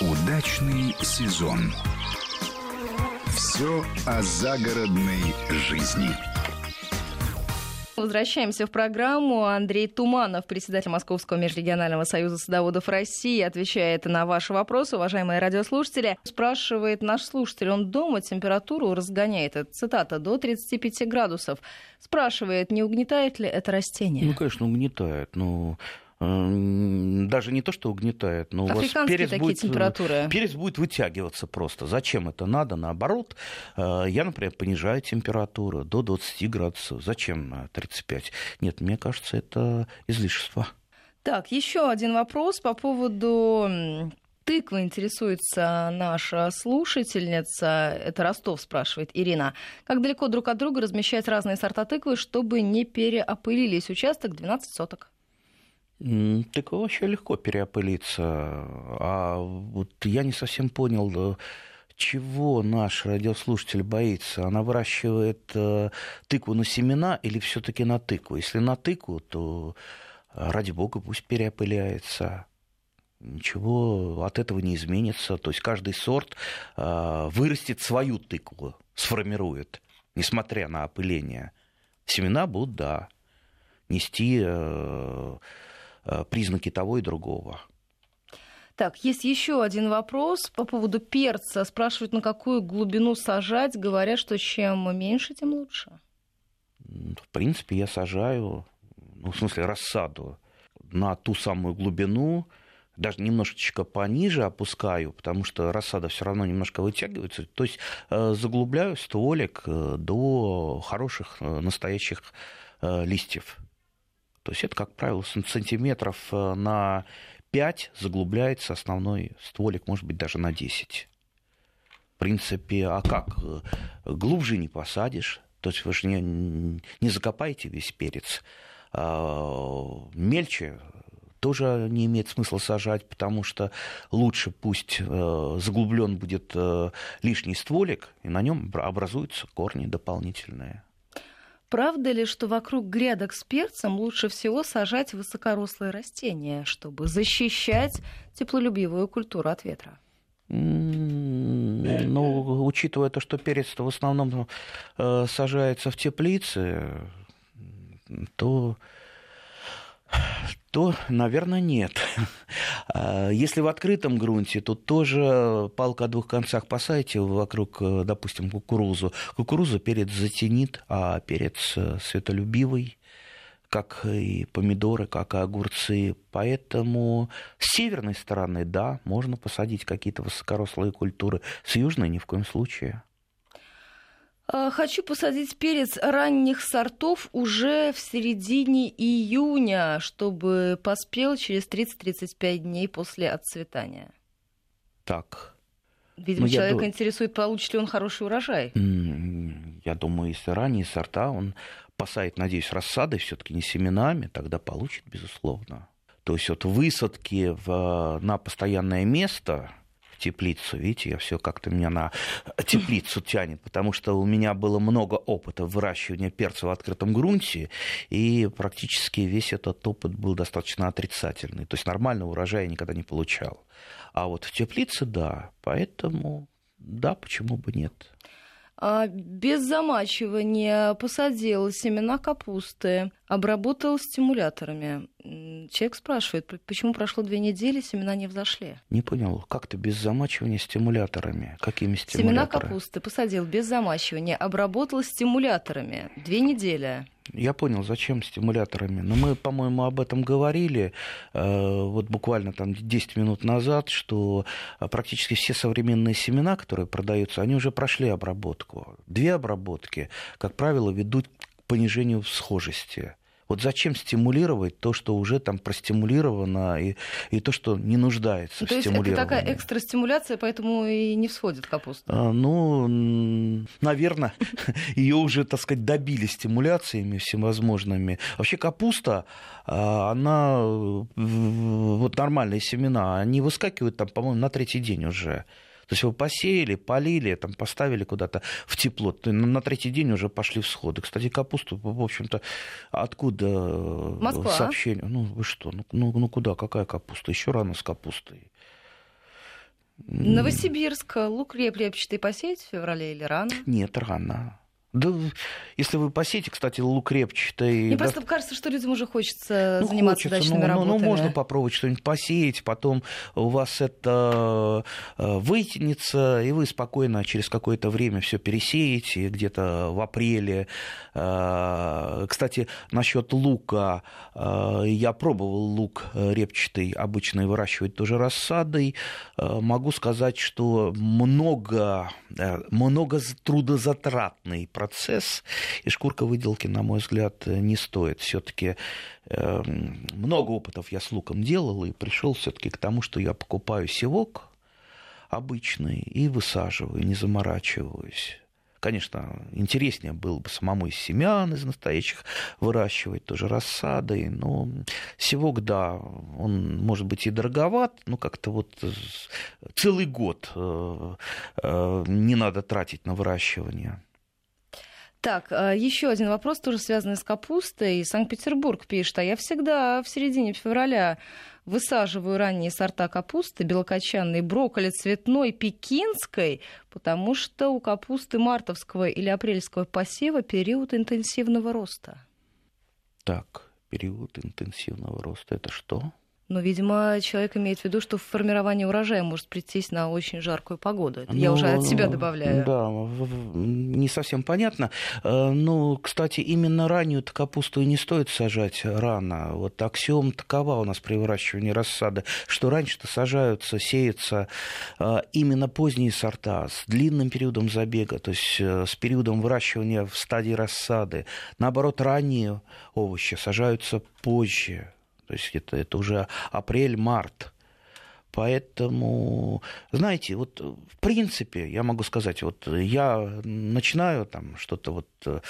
Удачный сезон. Все о загородной жизни. Возвращаемся в программу. Андрей Туманов, председатель Московского межрегионального союза садоводов России, отвечает на ваши вопросы, уважаемые радиослушатели. Спрашивает наш слушатель, он дома температуру разгоняет, это цитата, до 35 градусов. Спрашивает, не угнетает ли это растение? Ну, конечно, угнетает, но даже не то, что угнетает, но у вас перец будет, температуры. перец будет вытягиваться просто. Зачем это надо? Наоборот, э, я, например, понижаю температуру до 20 градусов. Зачем на 35? Нет, мне кажется, это излишество. Так, еще один вопрос по поводу тыквы интересуется наша слушательница. Это Ростов спрашивает Ирина. Как далеко друг от друга размещать разные сорта тыквы, чтобы не переопылились? Участок 12 соток. Так вообще легко переопылиться. А вот я не совсем понял, чего наш радиослушатель боится? Она выращивает э, тыкву на семена или все-таки на тыкву? Если на тыкву, то ради бога пусть переопыляется. Ничего от этого не изменится. То есть каждый сорт э, вырастет свою тыкву, сформирует, несмотря на опыление. Семена будут, да, нести э, Э, признаки того и другого. Так, есть еще один вопрос по поводу перца. Спрашивают, на какую глубину сажать. Говорят, что чем меньше, тем лучше. В принципе, я сажаю, ну, в смысле, рассаду на ту самую глубину, даже немножечко пониже опускаю, потому что рассада все равно немножко вытягивается. То есть э, заглубляю стволик э, до хороших настоящих листьев. То есть это, как правило, сантиметров э, на 5 заглубляется основной стволик, может быть, даже на 10. В принципе, а как? Э, глубже не посадишь. То есть вы же не, не закопаете весь перец. А мельче тоже не имеет смысла сажать, потому что лучше пусть э, заглублен будет лишний стволик, и на нем образуются корни дополнительные. Правда ли, что вокруг грядок с перцем лучше всего сажать высокорослые растения, чтобы защищать теплолюбивую культуру от ветра? Ну, учитывая то, что перец в основном э, сажается в теплице, то то, наверное, нет. А если в открытом грунте, то тоже палка о двух концах посадите вокруг, э, допустим, кукурузу. Кукурузу перец затенит, а перец э, светолюбивый, как и помидоры, как и огурцы. Поэтому с северной стороны, да, можно посадить какие-то высокорослые культуры. С южной ни в коем случае. А, хочу посадить перец ранних сортов уже в середине июня, чтобы поспел через 30-35 дней после отцветания. Так. Видимо, ну, человека я... интересует, получит ли он хороший урожай. Я думаю, если ранние сорта он посадит, надеюсь, рассадой, все-таки не семенами, тогда получит, безусловно. То есть вот высадки в, на постоянное место, теплицу. Видите, я все как-то меня на теплицу тянет, потому что у меня было много опыта выращивания перца в открытом грунте, и практически весь этот опыт был достаточно отрицательный. То есть нормального урожая я никогда не получал. А вот в теплице, да, поэтому да, почему бы нет. А, без замачивания посадил семена капусты, обработал стимуляторами. Человек спрашивает, почему прошло две недели, семена не взошли. Не понял, как ты без замачивания стимуляторами? Какими стимуляторами? Семена капусты посадил без замачивания, обработал стимуляторами. Две недели. Я понял, зачем стимуляторами. Но мы, по-моему, об этом говорили э, вот буквально там 10 минут назад, что э, практически все современные семена, которые продаются, они уже прошли обработку. Две обработки, как правило, ведут к понижению схожести. Вот зачем стимулировать то, что уже там простимулировано, и, и то, что не нуждается то в стимулировании? То есть это такая экстра стимуляция, поэтому и не всходит капуста? А, ну, наверное, ее уже, так сказать, добили стимуляциями всевозможными. Вообще капуста, а, она, вот нормальные семена, они выскакивают там, по-моему, на третий день уже. То есть вы посеяли, полили, там, поставили куда-то в тепло. На третий день уже пошли всходы. Кстати, капусту, в общем-то, откуда Москва. сообщение? Ну, вы что? Ну, ну, ну куда? Какая капуста? Еще рано с капустой. Новосибирск. Лук репчатый посеять в феврале или рано? Нет, рано. Да, если вы посеете, кстати, лук репчатый... Мне да, просто кажется, что людям уже хочется ну, заниматься хочется, дачными ну, работами. Ну, ну, можно попробовать что-нибудь посеять, потом у вас это э, вытянется, и вы спокойно через какое-то время все пересеете, где-то в апреле. Э, кстати, насчет лука, э, я пробовал лук репчатый, обычно выращивать тоже рассадой. Могу сказать, что много, много трудозатратный процесс, и шкурка выделки, на мой взгляд, не стоит. Все-таки э, много опытов я с луком делал и пришел все-таки к тому, что я покупаю севок обычный и высаживаю, не заморачиваюсь. Конечно, интереснее было бы самому из семян, из настоящих выращивать, тоже рассадой, но севок, да, он может быть и дороговат, но как-то вот целый год э, э, не надо тратить на выращивание. Так, а, еще один вопрос, тоже связанный с капустой. Санкт-Петербург пишет, а я всегда в середине февраля высаживаю ранние сорта капусты, белокочанной, брокколи, цветной, пекинской, потому что у капусты мартовского или апрельского посева период интенсивного роста. Так, период интенсивного роста это что? Но, видимо, человек имеет в виду, что формирование урожая может прийтись на очень жаркую погоду. Это ну, я уже от себя добавляю. Да, не совсем понятно. Э, ну, кстати, именно раннюю капусту и не стоит сажать рано. Вот аксиом такова у нас при выращивании рассады, что раньше-то сажаются, сеются э, именно поздние сорта с длинным периодом забега, то есть э, с периодом выращивания в стадии рассады. Наоборот, ранние овощи сажаются позже то есть это, это уже апрель-март. Поэтому, знаете, вот в принципе, я могу сказать, вот я начинаю там что-то вот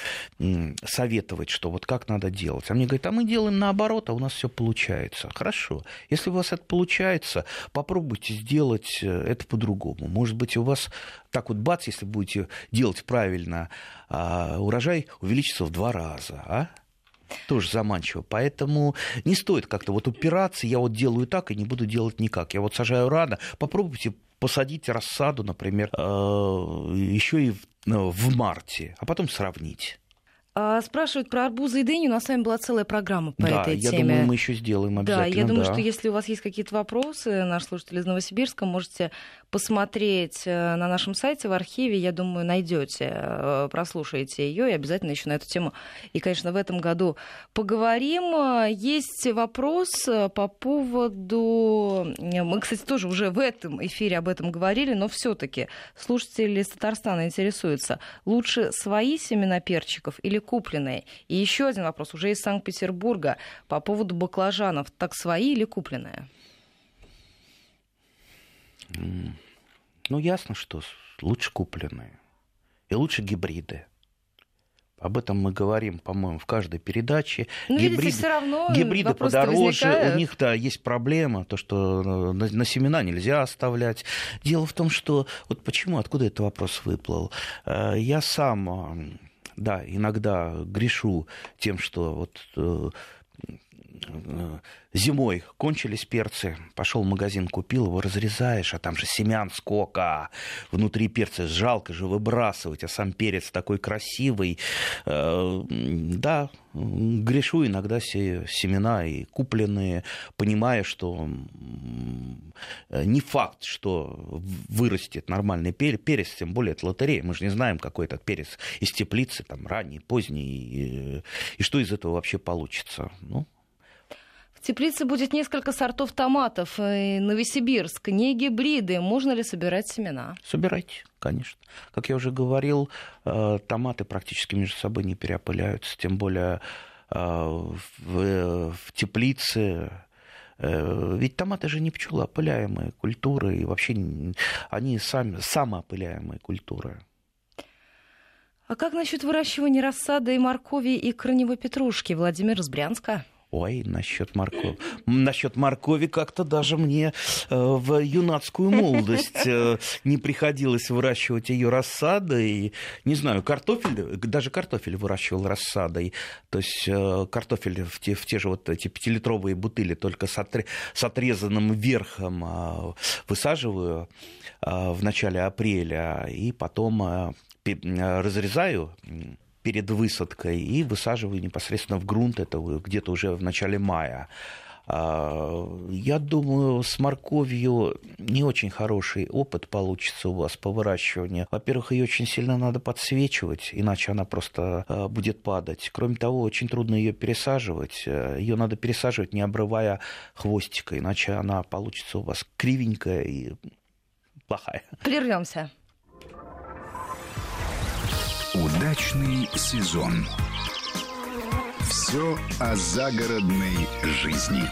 советовать, что вот как надо делать. А мне говорят, а мы делаем наоборот, а у нас все получается. Хорошо. Если у вас это получается, попробуйте сделать э, это по-другому. Может быть, у вас так вот бац, если будете делать правильно, а, урожай увеличится в два раза, а? Тоже заманчиво. Поэтому не стоит как-то вот упираться, я вот делаю так и не буду делать никак. Я вот сажаю рано, попробуйте посадить рассаду, например, э, еще и в марте, а потом сравнить. А, спрашивают про арбузы и дыню. У нас с вами была целая программа по да, этой я теме. я думаю, мы еще сделаем обязательно. Да, я думаю, да. что если у вас есть какие-то вопросы, наш слушатель из Новосибирска, можете посмотреть э, на нашем сайте в архиве. Я думаю, найдете, э, прослушаете ее и обязательно еще на эту тему. И, конечно, в этом году поговорим. Есть вопрос э, по поводу... Мы, кстати, тоже уже в этом эфире об этом говорили, но все-таки слушатели из Татарстана интересуются. Лучше свои семена перчиков или купленные? И еще один вопрос уже из Санкт-Петербурга по поводу баклажанов. Так свои или купленные? Ну, ясно, что лучше купленные. И лучше гибриды. Об этом мы говорим, по-моему, в каждой передаче. Ну, гибриды, видите, все равно гибриды подороже, возникает. у них да, есть проблема, то, что э, на, на семена нельзя оставлять. Дело в том, что вот почему, откуда этот вопрос выплыл? Э, я сам да, иногда грешу тем, что вот э, зимой кончились перцы, пошел в магазин, купил его, разрезаешь, а там же семян сколько, внутри перца жалко же выбрасывать, а сам перец такой красивый. Э, да, грешу иногда семена и купленные, понимая, что не факт, что вырастет нормальный перец, тем более это лотерея, мы же не знаем, какой этот перец из теплицы, там, ранний, поздний, и, и что из этого вообще получится. Ну, в теплице будет несколько сортов томатов. Э, Новосибирск, не гибриды. Можно ли собирать семена? Собирайте, конечно. Как я уже говорил, э, томаты практически между собой не переопыляются. Тем более э, в, в теплице ведь томаты же не пчелоопыляемые культуры, и вообще они сами, самоопыляемые культуры. А как насчет выращивания рассады и моркови и корневой петрушки? Владимир из Брянска. Ой, насчет моркови. Насчет моркови как-то даже мне э, в юнацкую молодость э, не приходилось выращивать ее рассадой. Не знаю, картофель, даже картофель выращивал рассадой. То есть э, картофель в те, в те же вот эти пятилитровые бутыли, только с, отре, с отрезанным верхом высаживаю в начале апреля и потом разрезаю перед высадкой и высаживаю непосредственно в грунт, это где-то уже в начале мая. А, я думаю, с морковью не очень хороший опыт получится у вас по выращиванию. Во-первых, ее очень сильно надо подсвечивать, иначе она просто а, будет падать. Кроме того, очень трудно ее пересаживать. Ее надо пересаживать, не обрывая хвостика, иначе она получится у вас кривенькая и плохая. Прервемся. Удачный сезон. Все о загородной жизни.